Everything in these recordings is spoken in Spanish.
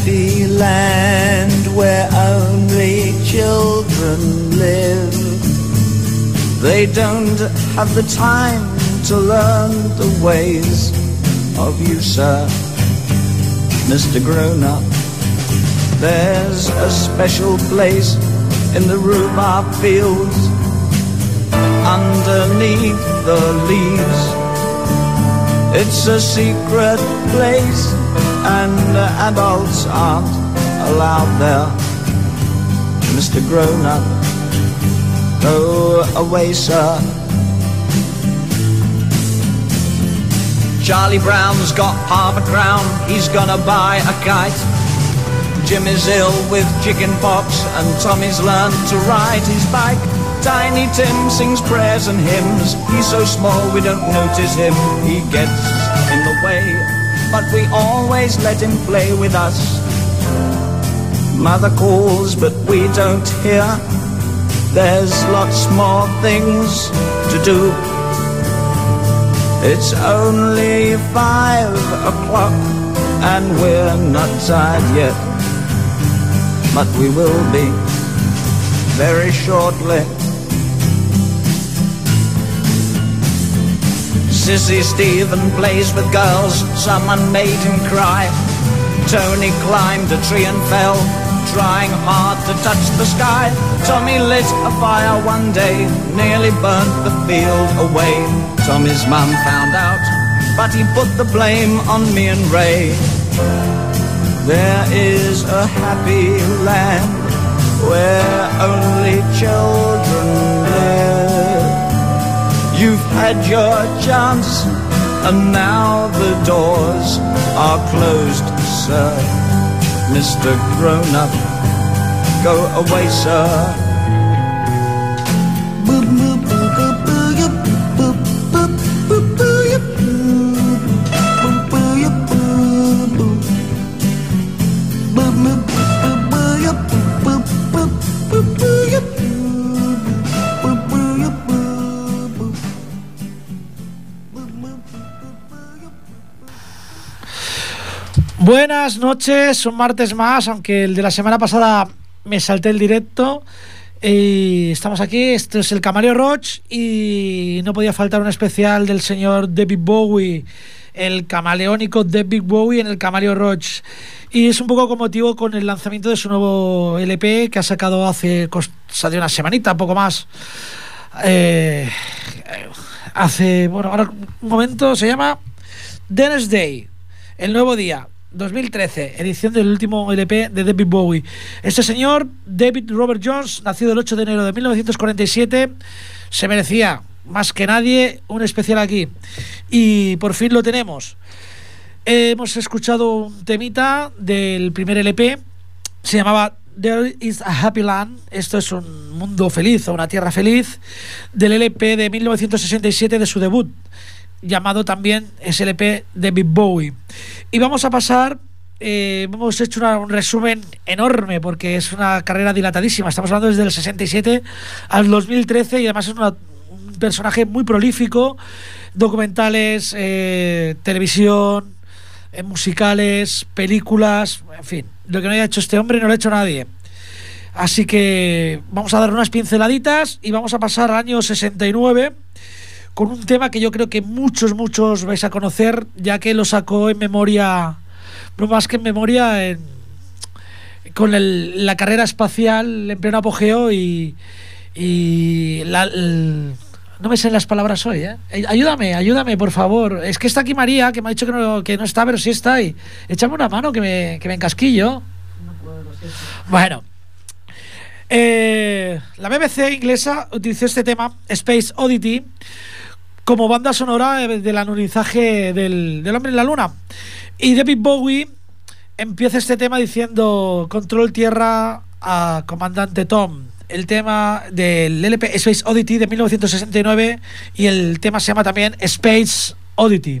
Happy land where only children live. They don't have the time to learn the ways of you, sir, Mr. Grown Up. There's a special place in the rhubarb fields underneath the leaves. It's a secret place and adults aren't allowed there. Mr. Grown Up, go away, sir. Charlie Brown's got half a crown, he's gonna buy a kite. Jim is ill with chicken pox and Tommy's learned to ride his bike. Tiny Tim sings prayers and hymns. He's so small we don't notice him. He gets in the way, but we always let him play with us. Mother calls, but we don't hear. There's lots more things to do. It's only five o'clock and we're not tired yet. But we will be very shortly. Sissy Stephen plays with girls, someone made him cry. Tony climbed a tree and fell, trying hard to touch the sky. Tommy lit a fire one day, nearly burnt the field away. Tommy's mum found out, but he put the blame on me and Ray. There is a happy land where only children had your chance, and now the doors are closed, sir. Mr. Grown Up, go away, sir. Buenas noches, un martes más, aunque el de la semana pasada me salté el directo. Y estamos aquí, esto es el Camario Roach y no podía faltar un especial del señor David Bowie, el camaleónico David Bowie en el Camario Roach. Y es un poco con motivo con el lanzamiento de su nuevo LP que ha sacado hace cosa de una semanita, poco más. Eh, hace, bueno, ahora un momento, se llama Dennis Day, el nuevo día. 2013, edición del último LP de David Bowie. Este señor, David Robert Jones, nacido el 8 de enero de 1947, se merecía más que nadie un especial aquí. Y por fin lo tenemos. Hemos escuchado un temita del primer LP, se llamaba There is a Happy Land. Esto es un mundo feliz o una tierra feliz del LP de 1967 de su debut llamado también SLP David Bowie. Y vamos a pasar, eh, hemos hecho un resumen enorme porque es una carrera dilatadísima. Estamos hablando desde el 67 al 2013 y además es un personaje muy prolífico. Documentales, eh, televisión, eh, musicales, películas, en fin. Lo que no haya hecho este hombre no lo ha hecho nadie. Así que vamos a dar unas pinceladitas y vamos a pasar al año 69 con un tema que yo creo que muchos, muchos vais a conocer, ya que lo sacó en memoria, no más que en memoria, en, con el, la carrera espacial en pleno apogeo y, y la, el, no me sé las palabras hoy, ¿eh? Ayúdame, ayúdame, por favor. Es que está aquí María, que me ha dicho que no, que no está, pero sí está ahí. Échame una mano, que me, que me encasquillo. No puedo, bueno. Eh, la BBC inglesa utilizó este tema, Space Oddity, como banda sonora del anunizaje del, del, hombre en la luna. Y David Bowie empieza este tema diciendo Control Tierra a Comandante Tom. El tema del LP Space Oddity de 1969 y el tema se llama también Space Oddity.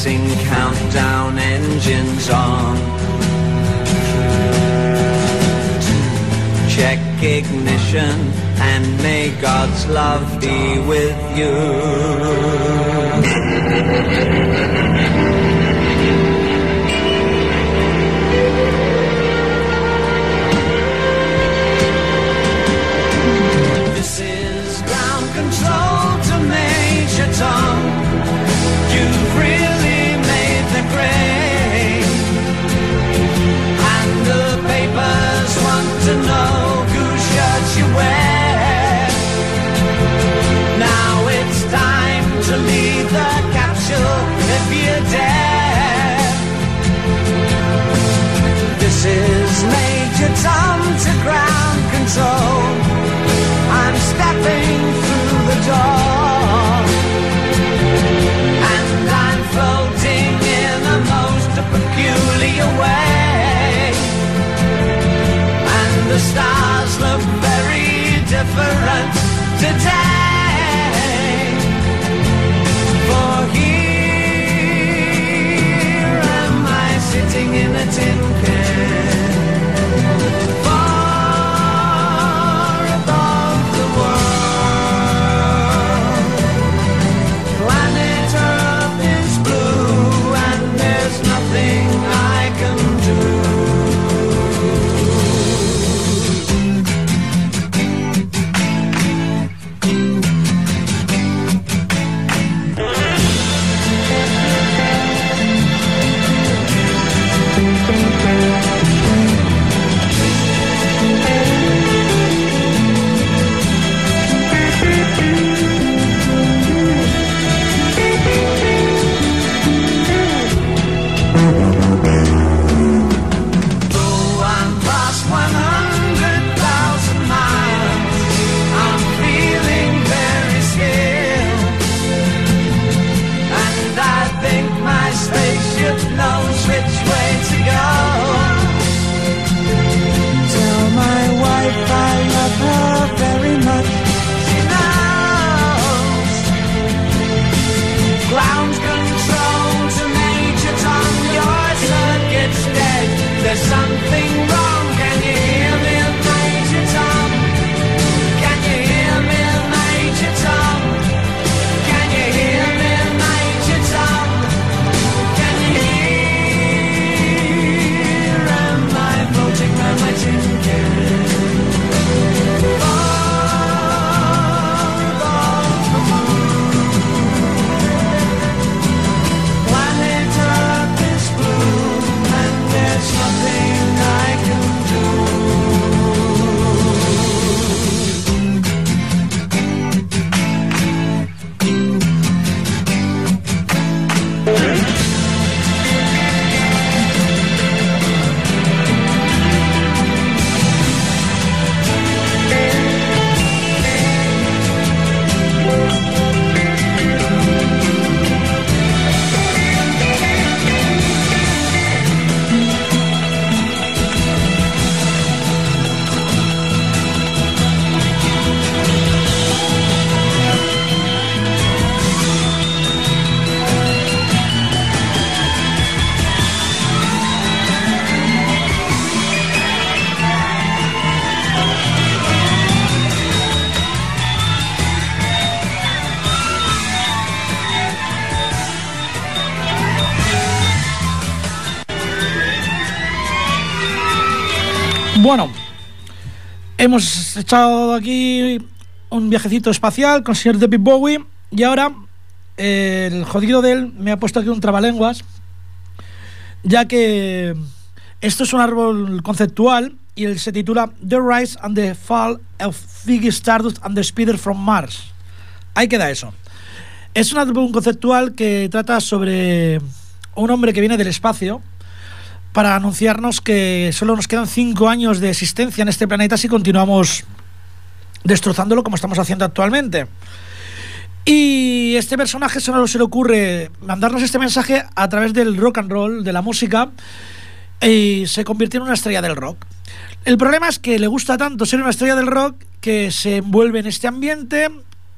Commencing countdown engines on. Check ignition and may God's love be with you. Bueno, hemos echado aquí un viajecito espacial con el señor David Bowie y ahora el jodido de él me ha puesto aquí un trabalenguas, ya que esto es un árbol conceptual y él se titula The Rise and the Fall of Ziggy Stardust and the Spider from Mars. Ahí queda eso. Es un álbum conceptual que trata sobre un hombre que viene del espacio para anunciarnos que solo nos quedan cinco años de existencia en este planeta si continuamos destrozándolo como estamos haciendo actualmente. Y este personaje solo se le ocurre mandarnos este mensaje a través del rock and roll, de la música, y se convirtió en una estrella del rock. El problema es que le gusta tanto ser una estrella del rock que se envuelve en este ambiente,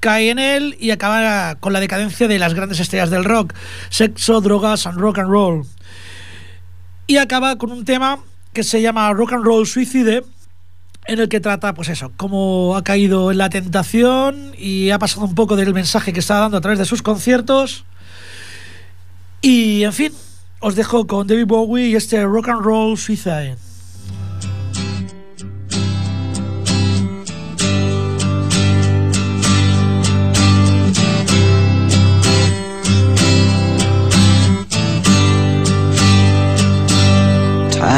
cae en él y acaba con la decadencia de las grandes estrellas del rock, sexo, drogas and rock and roll. Y acaba con un tema que se llama Rock and Roll Suicide, en el que trata, pues eso, cómo ha caído en la tentación y ha pasado un poco del mensaje que estaba dando a través de sus conciertos. Y en fin, os dejo con David Bowie y este Rock and Roll Suicide.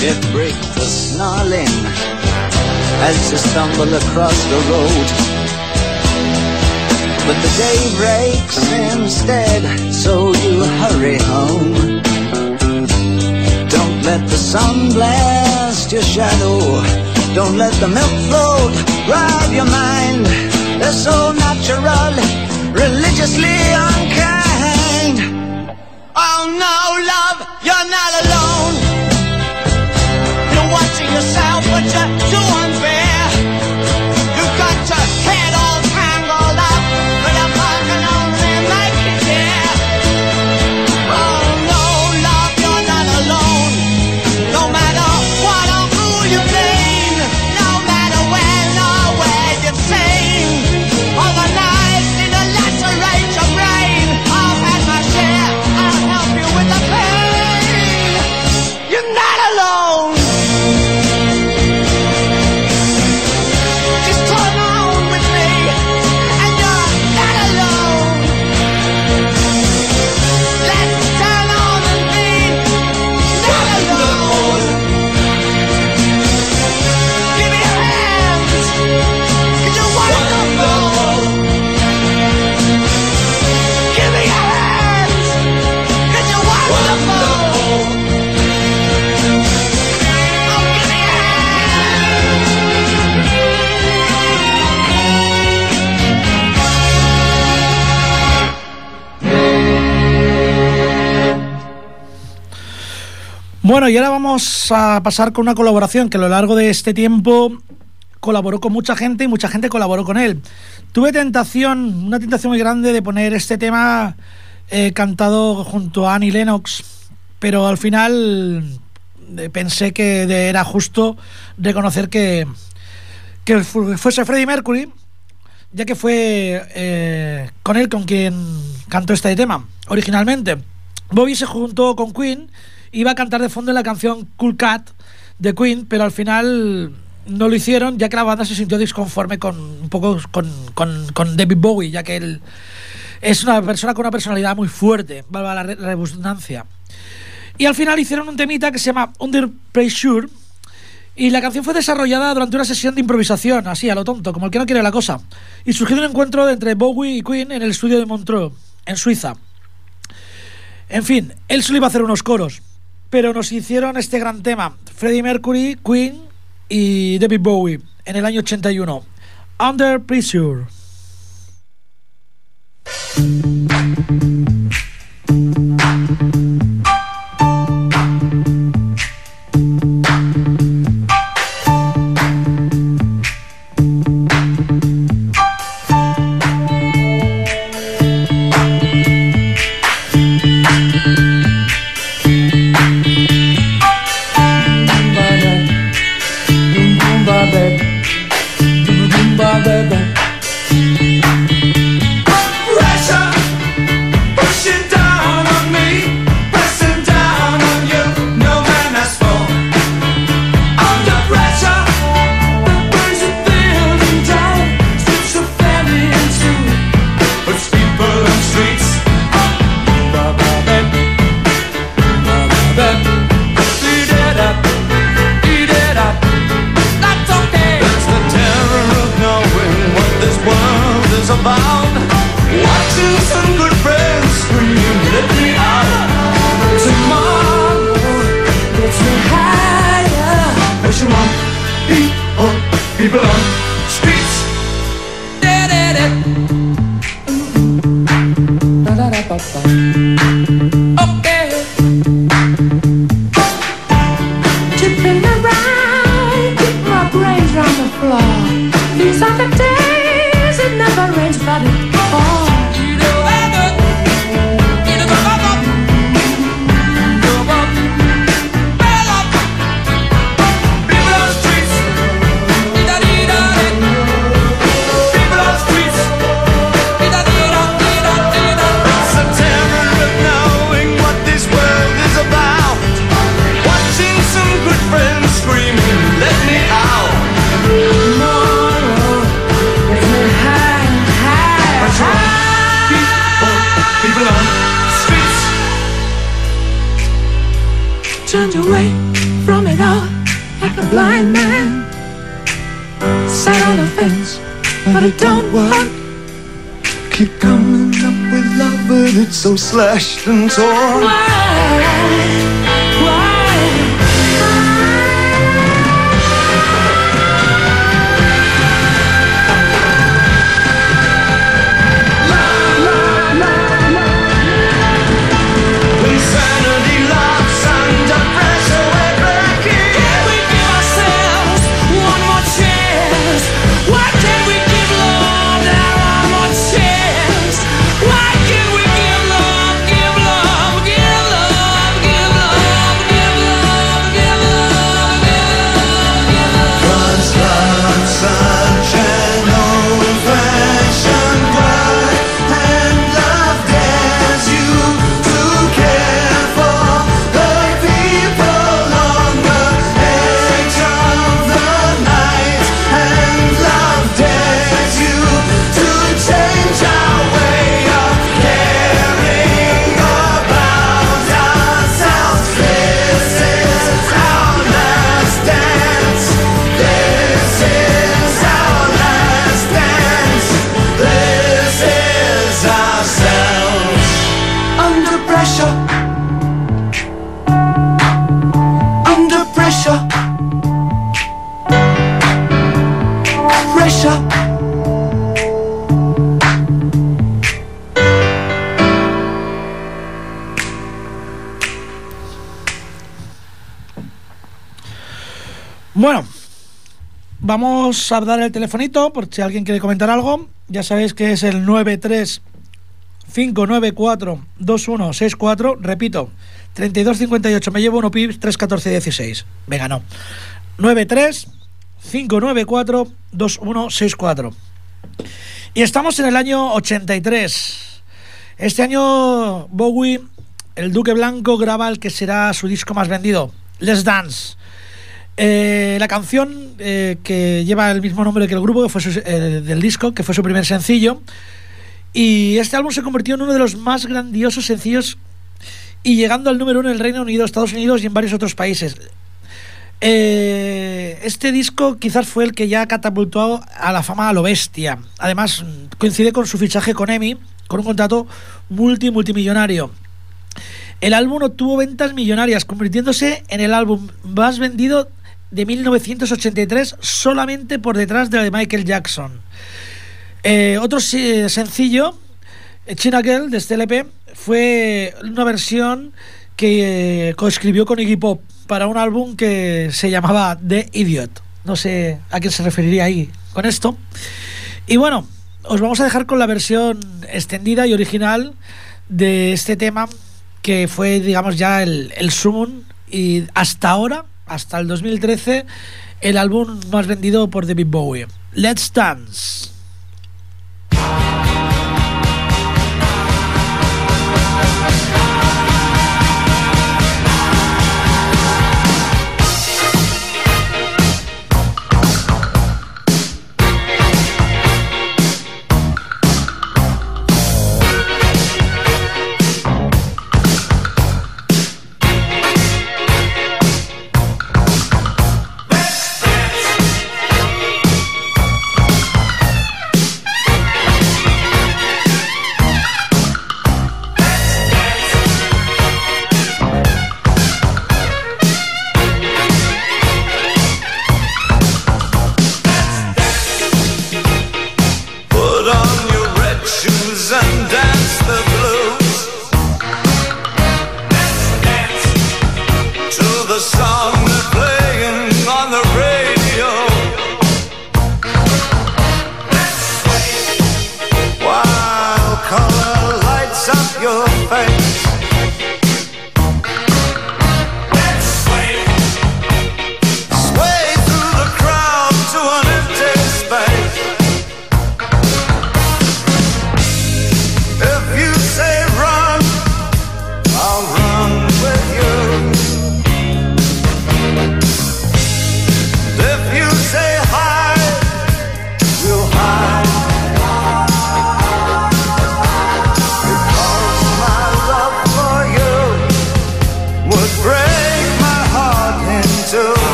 Ship break the snarling as you stumble across the road. But the day breaks instead, so you hurry home. Don't let the sun blast your shadow. Don't let the milk float rob your mind. They're so natural, religiously unkind. Oh no, love, you're not alone yourself, would you? Bueno, y ahora vamos a pasar con una colaboración que a lo largo de este tiempo colaboró con mucha gente y mucha gente colaboró con él. Tuve tentación, una tentación muy grande de poner este tema eh, cantado junto a Annie Lennox, pero al final eh, pensé que era justo reconocer que, que fu- fuese Freddie Mercury, ya que fue eh, con él con quien cantó este tema originalmente. Bobby se juntó con Queen, iba a cantar de fondo en la canción Cool Cat de Queen, pero al final no lo hicieron, ya que la banda se sintió disconforme con un poco con, con- con David Bowie, ya que él es una persona con una personalidad muy fuerte, valga la re- redundancia. Y al final hicieron un temita que se llama Under Pressure. Y la canción fue desarrollada durante una sesión de improvisación, así a lo tonto, como el que no quiere la cosa. Y surgió un encuentro entre Bowie y Queen en el estudio de Montreux, en Suiza. En fin, él solo iba a hacer unos coros, pero nos hicieron este gran tema: Freddie Mercury, Queen y David Bowie en el año 81. Under Pressure. flesh and torn. A dar el telefonito por si alguien quiere comentar algo. Ya sabéis que es el 93 594 2164. Repito, 3258. Me llevo uno pips 31416. Venga, no. 93 594 2164. Y estamos en el año 83. Este año Bowie, el Duque Blanco, graba el que será su disco más vendido, Let's Dance. Eh, la canción eh, que lleva el mismo nombre que el grupo, que fue eh, del disco, que fue su primer sencillo. Y este álbum se convirtió en uno de los más grandiosos sencillos y llegando al número uno en el Reino Unido, Estados Unidos y en varios otros países. este disco quizás fue el que ya catapultó a la fama a lo bestia. Además, coincide con su fichaje con EMI, con un contrato multi multimillonario. El álbum obtuvo ventas millonarias, convirtiéndose en el álbum más vendido de 1983 solamente por detrás de la de Michael Jackson. Eh, otro sencillo, eh, China Girl de este LP, fue una versión que eh, coescribió con Iggy Pop para un álbum que se llamaba The Idiot. No sé a quién se referiría ahí con esto. Y bueno, os vamos a dejar con la versión extendida y original de este tema que fue, digamos, ya el, el sumum y hasta ahora hasta el 2013 el álbum más vendido por David Bowie. Let's Dance.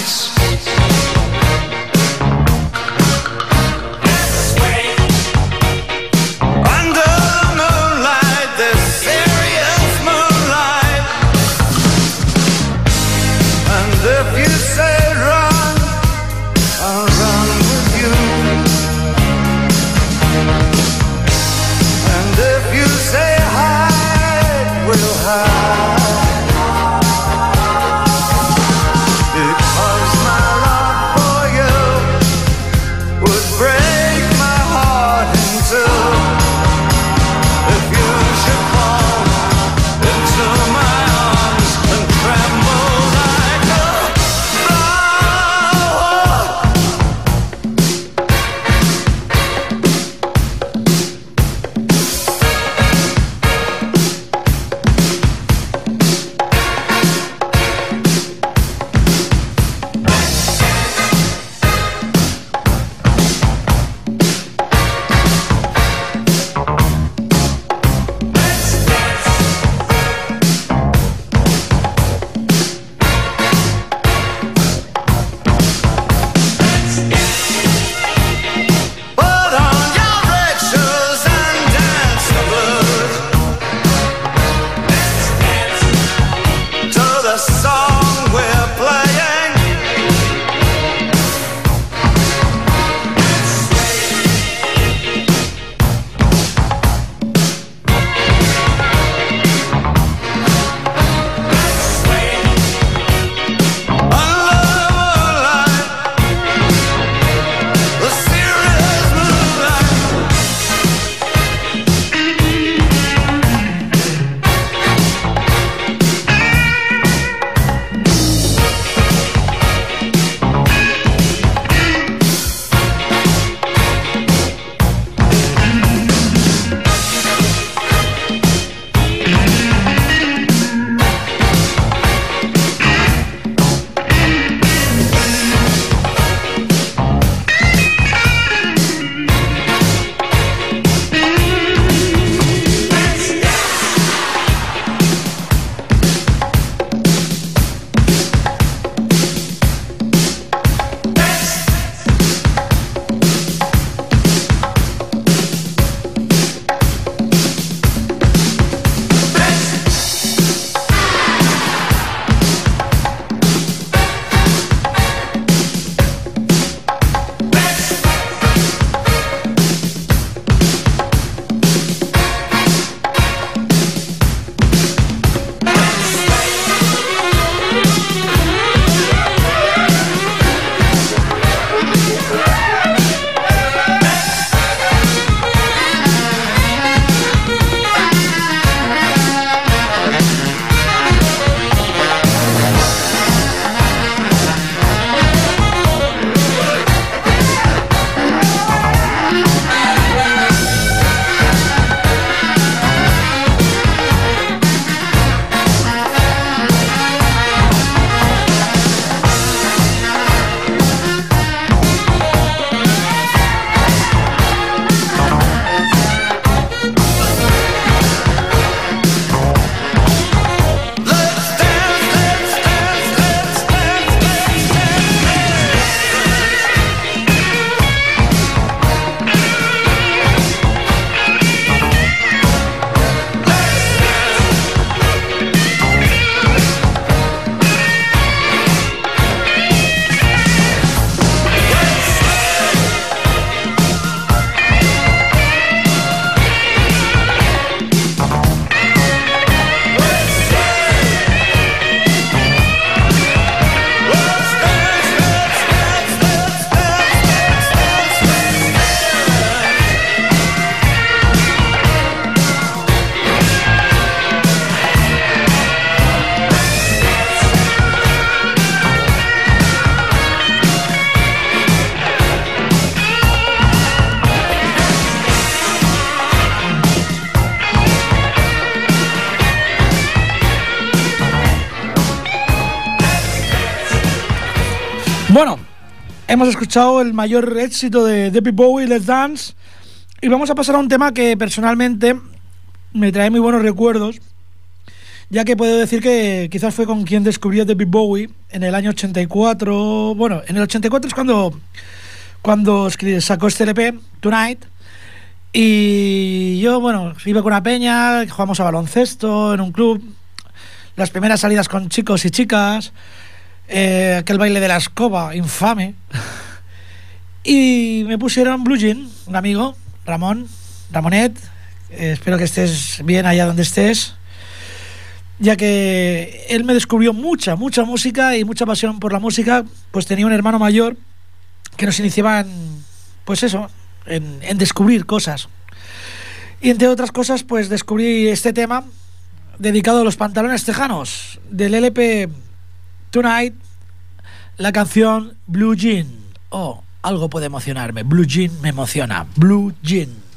dance. Escuchado el mayor éxito de David Bowie, Let's Dance. Y vamos a pasar a un tema que personalmente me trae muy buenos recuerdos. Ya que puedo decir que quizás fue con quien descubrió David Bowie en el año 84. Bueno, en el 84 es cuando, cuando sacó este LP, Tonight. Y yo, bueno, iba con una peña, jugamos a baloncesto en un club. Las primeras salidas con chicos y chicas. Eh, aquel baile de la escoba, infame. y me pusieron Blue Jean, un amigo, Ramón, Ramonet. Eh, espero que estés bien allá donde estés. Ya que él me descubrió mucha, mucha música y mucha pasión por la música, pues tenía un hermano mayor que nos iniciaba en, pues eso, en, en descubrir cosas. Y entre otras cosas, pues descubrí este tema dedicado a los pantalones tejanos del LP Tonight, la canción Blue Jean. Oh, algo puede emocionarme. Blue Jean me emociona. Blue Jean.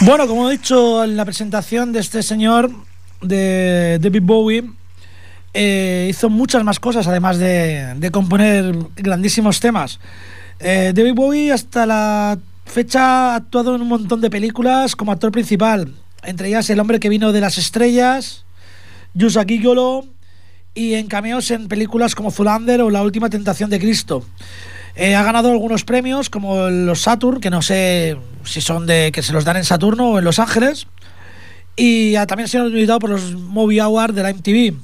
Bueno, como he dicho en la presentación de este señor, de David Bowie, eh, hizo muchas más cosas además de, componer grandísimos temas. Eh, David Bowie hasta la fecha ha actuado en un montón de películas como actor principal, entre ellas El hombre que vino de las estrellas, Yusa y en cameos en películas como Zulander o La última tentación de Cristo. Eh, ha ganado algunos premios como los Saturn, que no sé si son de que se los dan en Saturno o en Los Ángeles. Y también ha sido invitado por los Movie Awards de la MTV.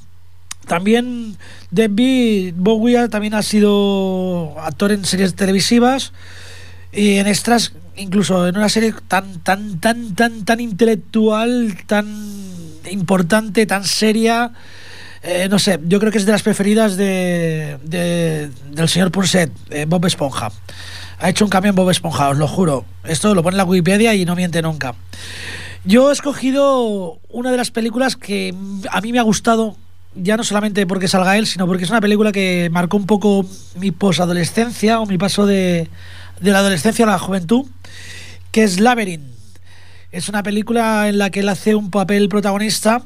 También David Bowie también ha sido actor en series televisivas Y en extras, incluso en una serie tan, tan, tan, tan, tan intelectual, tan importante, tan seria. Eh, no sé, yo creo que es de las preferidas de, de- del señor Punset, eh, Bob Esponja. Ha hecho un cambio en Bob Esponja, os lo juro. Esto lo pone en la Wikipedia y no miente nunca. Yo he escogido una de las películas que a mí me ha gustado, ya no solamente porque salga él, sino porque es una película que marcó un poco mi posadolescencia o mi paso de, de la adolescencia a la juventud, que es Labyrinth. Es una película en la que él hace un papel protagonista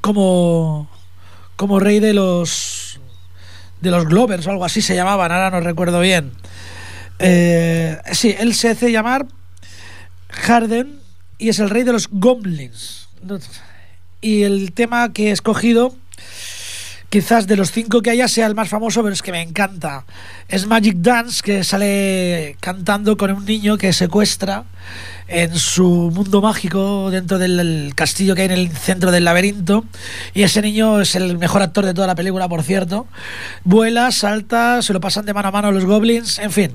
como, como rey de los de los Glovers o algo así se llamaban, ahora no recuerdo bien. Eh, sí, él se hace llamar Harden y es el rey de los Goblins. Y el tema que he escogido, quizás de los cinco que haya, sea el más famoso, pero es que me encanta. Es Magic Dance, que sale cantando con un niño que secuestra en su mundo mágico dentro del castillo que hay en el centro del laberinto. Y ese niño es el mejor actor de toda la película, por cierto. Vuela, salta, se lo pasan de mano a mano los goblins. En fin,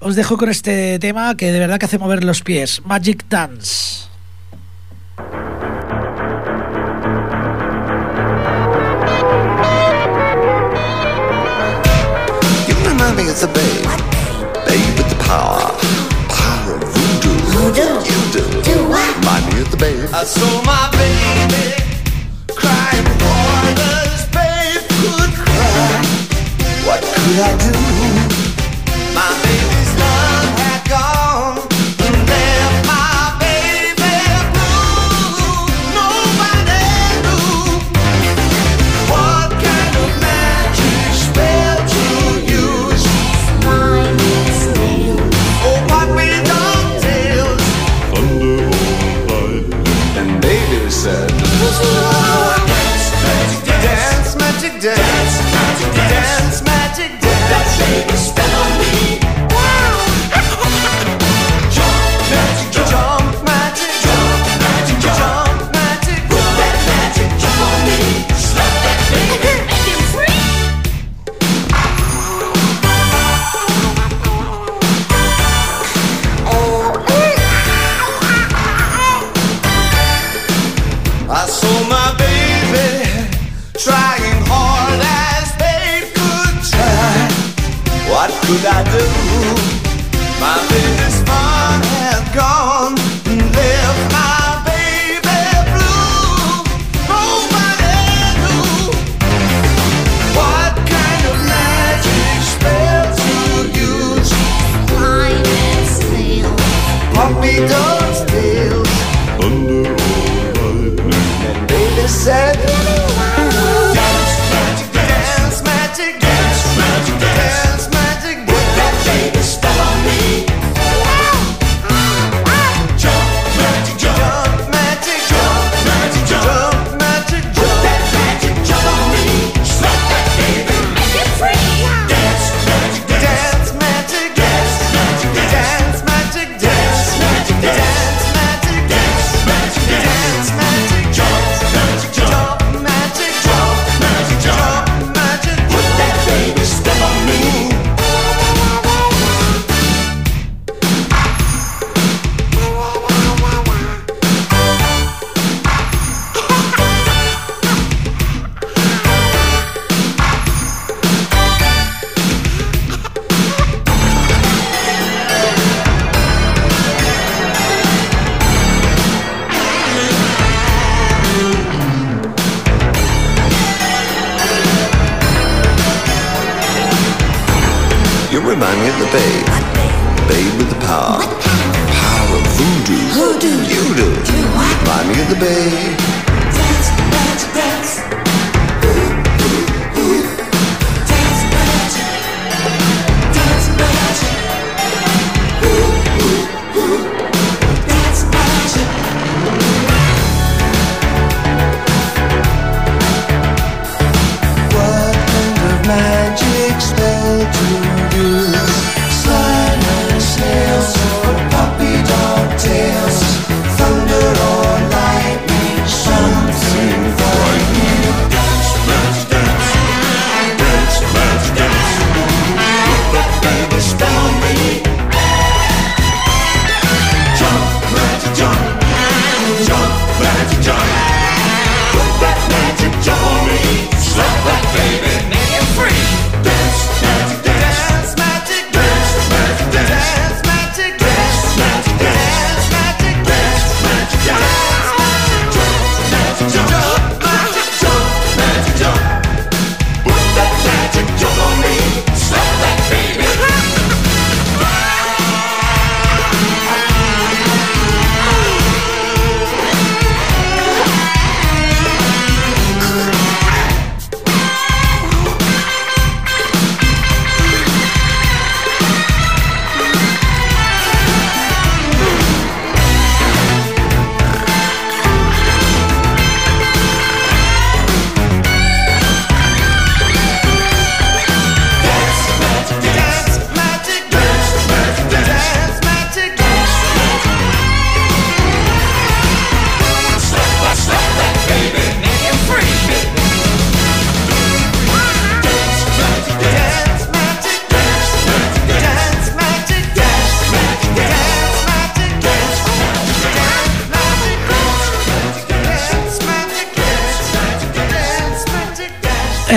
os dejo con este tema que de verdad que hace mover los pies. Magic Dance. Remind me of the babe. Babe with the power. Power of voodoo. Voodoo? You do. Do what? Remind me of the babe. I saw my baby crying for this babe could cry. What could I do? Magic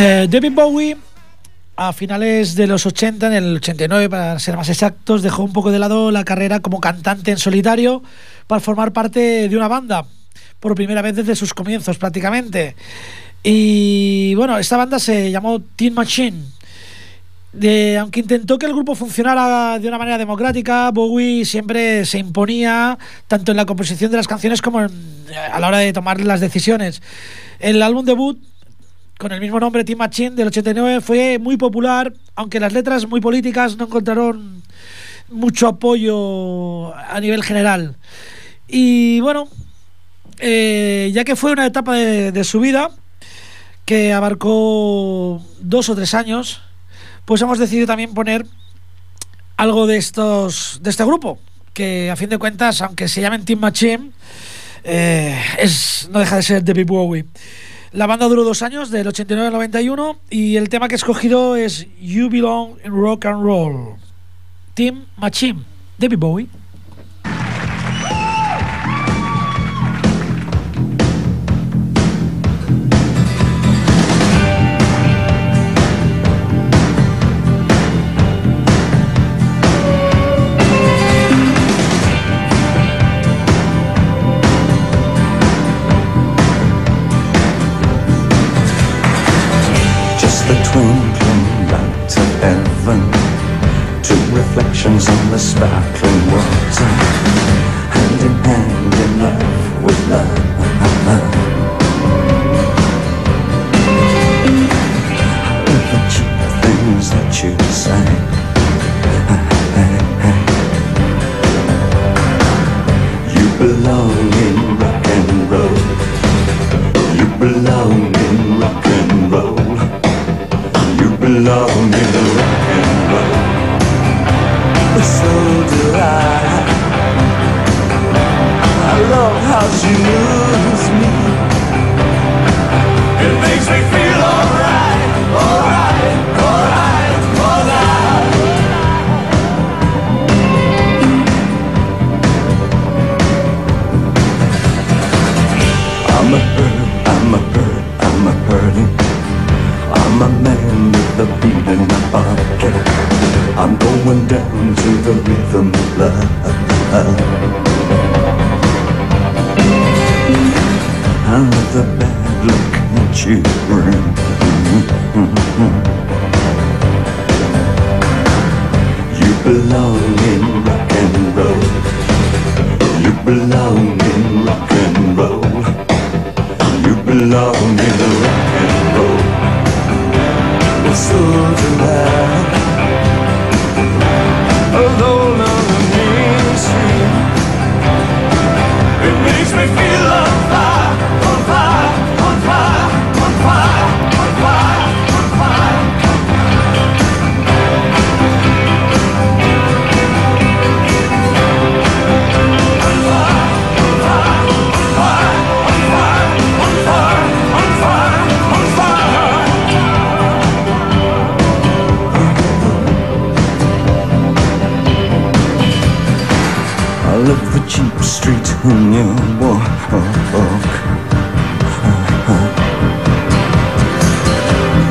Eh, David Bowie a finales de los 80, en el 89 para ser más exactos, dejó un poco de lado la carrera como cantante en solitario para formar parte de una banda, por primera vez desde sus comienzos prácticamente. Y bueno, esta banda se llamó Teen Machine. De- aunque intentó que el grupo funcionara de una manera democrática, Bowie siempre se imponía tanto en la composición de las canciones como a la hora de tomar las decisiones. El álbum debut con el mismo nombre, Team Machine, del 89, fue muy popular, aunque las letras muy políticas no encontraron mucho apoyo a nivel general. Y bueno, eh, ya que fue una etapa de, su vida que abarcó dos o tres años, pues hemos decidido también poner algo de estos de este grupo, que a fin de cuentas, aunque se llamen Team Machine, eh, es, no deja de ser David Bowie. La banda duró dos años, del 89 al 91, y el tema que he escogido es You Belong in Rock and Roll. Team Machine, David Bowie. Going down to the rhythm of love. With a bad look at you. You belong in rock and roll. You belong in rock and roll. You belong in rock and roll. So do I. небо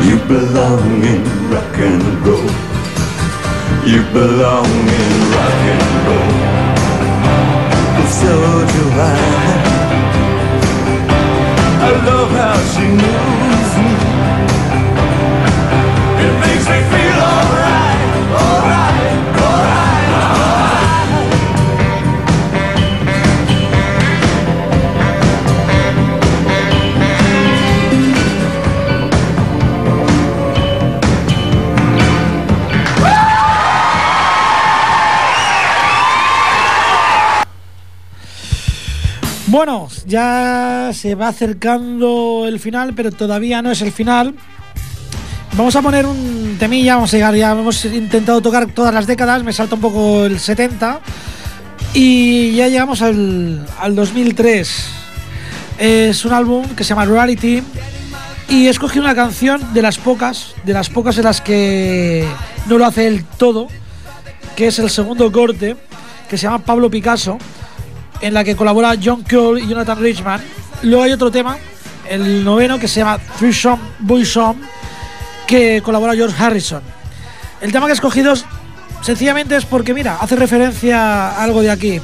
You belong in rock and roll. You belong in rock and roll. So do I. I love how she knew Bueno, ya se va acercando el final, pero todavía no es el final. Vamos a poner un temilla, vamos a llegar ya, hemos intentado tocar todas las décadas, me salta un poco el 70 y ya llegamos al, al 2003. Es un álbum que se llama Reality y he escogido una canción de las pocas, de las pocas en las que no lo hace el todo, que es el segundo corte, que se llama Pablo Picasso en la que colabora John Cole y Jonathan Richman. Luego hay otro tema, el noveno, que se llama Three Song Boy Song, que colabora George Harrison. El tema que he escogido es- sencillamente es porque, mira, hace referencia a algo de aquí,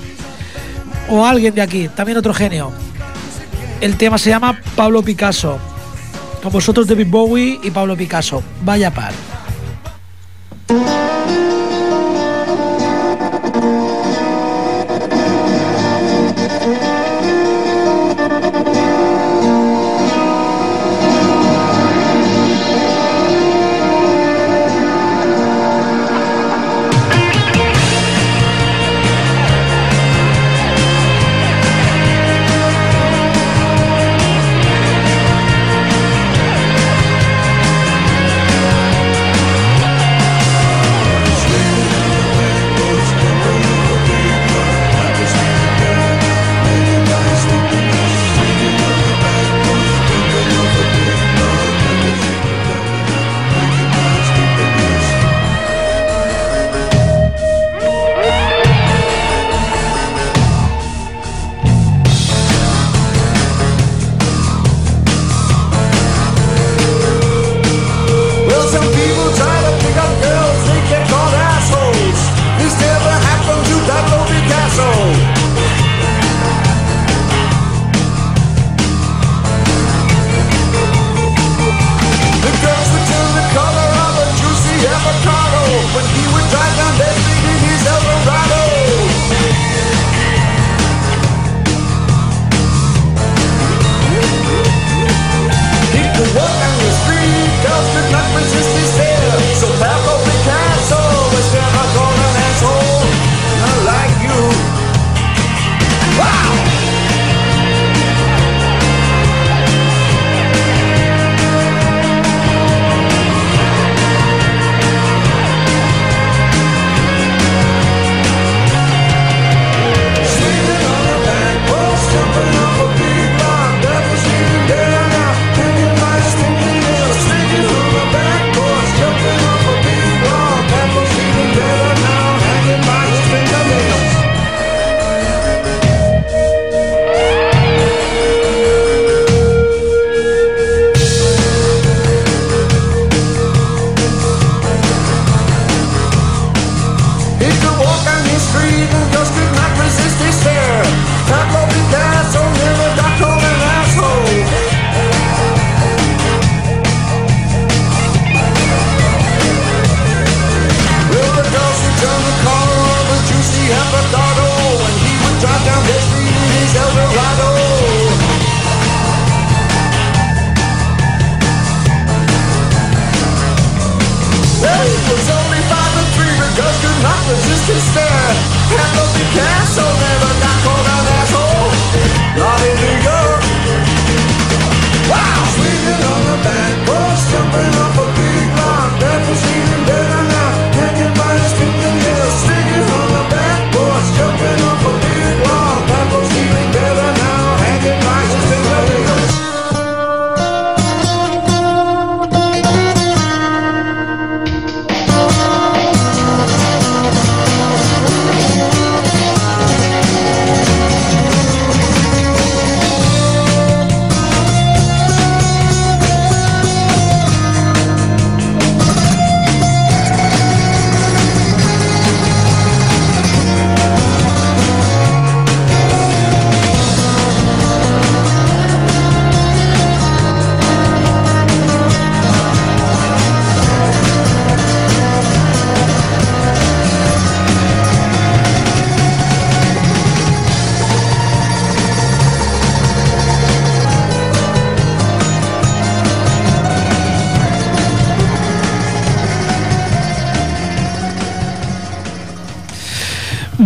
o a alguien de aquí, también otro genio. El tema se llama Pablo Picasso. Con vosotros David Bowie y Pablo Picasso. Vaya par.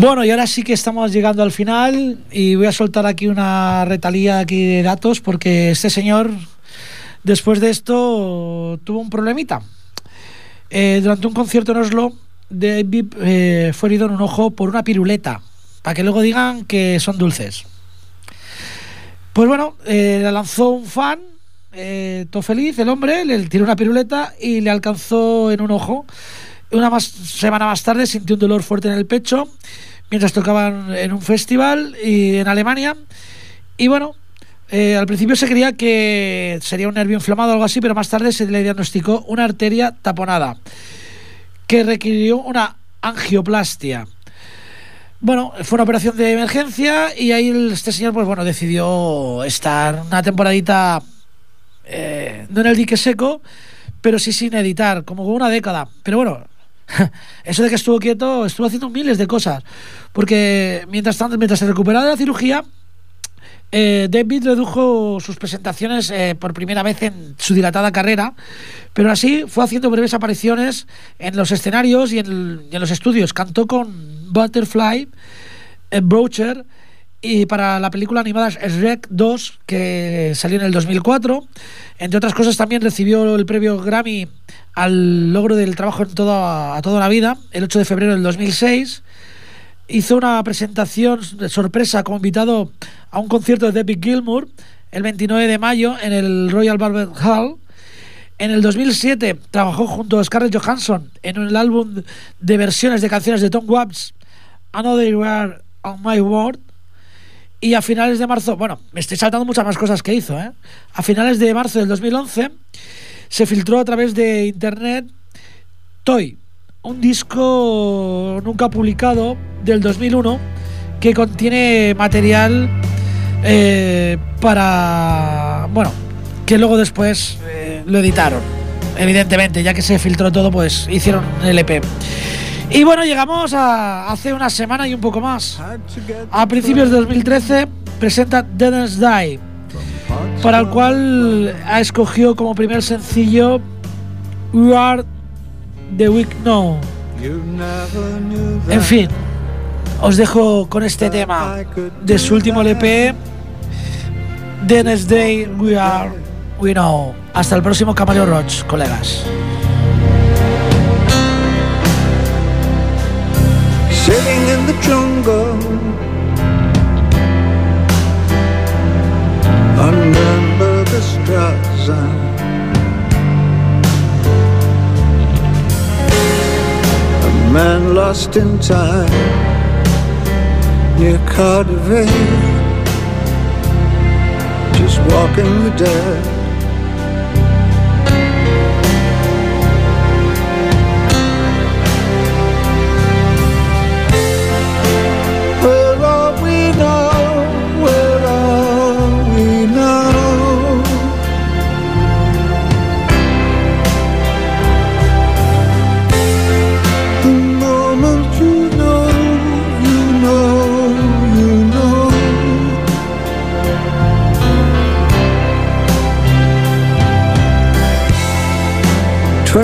Bueno, y ahora sí que estamos llegando al final y voy a soltar aquí una retalía aquí de datos porque este señor, después de esto, tuvo un problemita. Eh, durante un concierto en Oslo, David eh, fue herido en un ojo por una piruleta, para que luego digan que son dulces. Pues bueno, eh, le lanzó un fan, eh, todo feliz, el hombre, le tiró una piruleta y le alcanzó en un ojo. Una más, semana más tarde sintió un dolor fuerte en el pecho mientras tocaban en un festival y en Alemania. Y bueno, eh, al principio se creía que sería un nervio inflamado o algo así, pero más tarde se le diagnosticó una arteria taponada que requirió una angioplastia. Bueno, fue una operación de emergencia y ahí este señor, pues bueno, decidió estar una temporadita, eh, no en el dique seco, pero sí sin editar, como una década. Pero bueno, eso de que estuvo quieto, estuvo haciendo miles de cosas. Porque mientras tanto, mientras se recuperaba de la cirugía, eh, David redujo sus presentaciones eh, por primera vez en su dilatada carrera, pero así fue haciendo breves apariciones en los escenarios y en, el- y en los estudios. Cantó con Butterfly, eh, Broocher y para la película animada Shrek 2, que salió en el 2004. Entre otras cosas, también recibió el premio Grammy al logro del trabajo en toda, a toda la vida, el 8 de febrero del 2006 hizo una presentación de sorpresa como invitado a un concierto de David Gilmour el 29 de mayo en el Royal Albert Hall. En el 2007 trabajó junto a Scarlett Johansson en el álbum de versiones de canciones de Tom Waits, Another Where on My World. Y a finales de marzo, bueno, me estoy saltando muchas más cosas que hizo, ¿eh? A finales de marzo del 2011 se filtró a través de internet Toy, un disco nunca publicado del 2001 que contiene material eh, para, bueno, que luego después eh, lo editaron, evidentemente, ya que se filtró todo, pues hicieron el LP. Y bueno, llegamos a hace una semana y un poco más. A principios de 2013 presenta Didn't Die, para el cual ha escogido como primer sencillo We Are the Week Now. En fin, os dejo con este tema de su último LP, The Day We Are We Know. Hasta el próximo Camaleo Roach, colegas. Sitting in the jungle under the stars. A man lost in time near Cardiff, just walking the dead.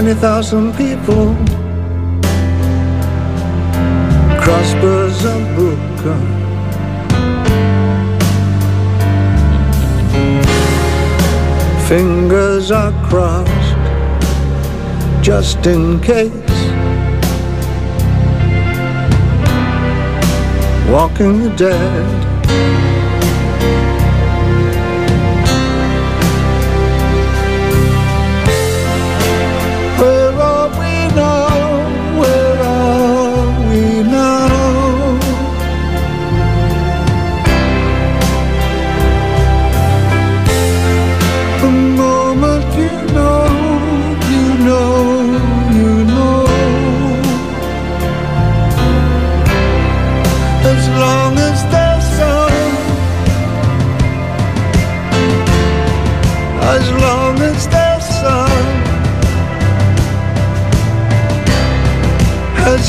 20,000 people. Crossbows are broken. Fingers are crossed just in case. Walking the dead.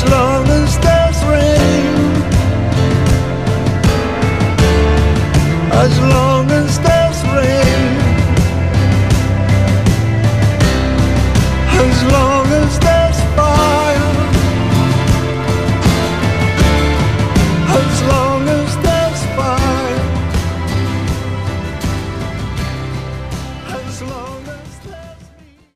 slow.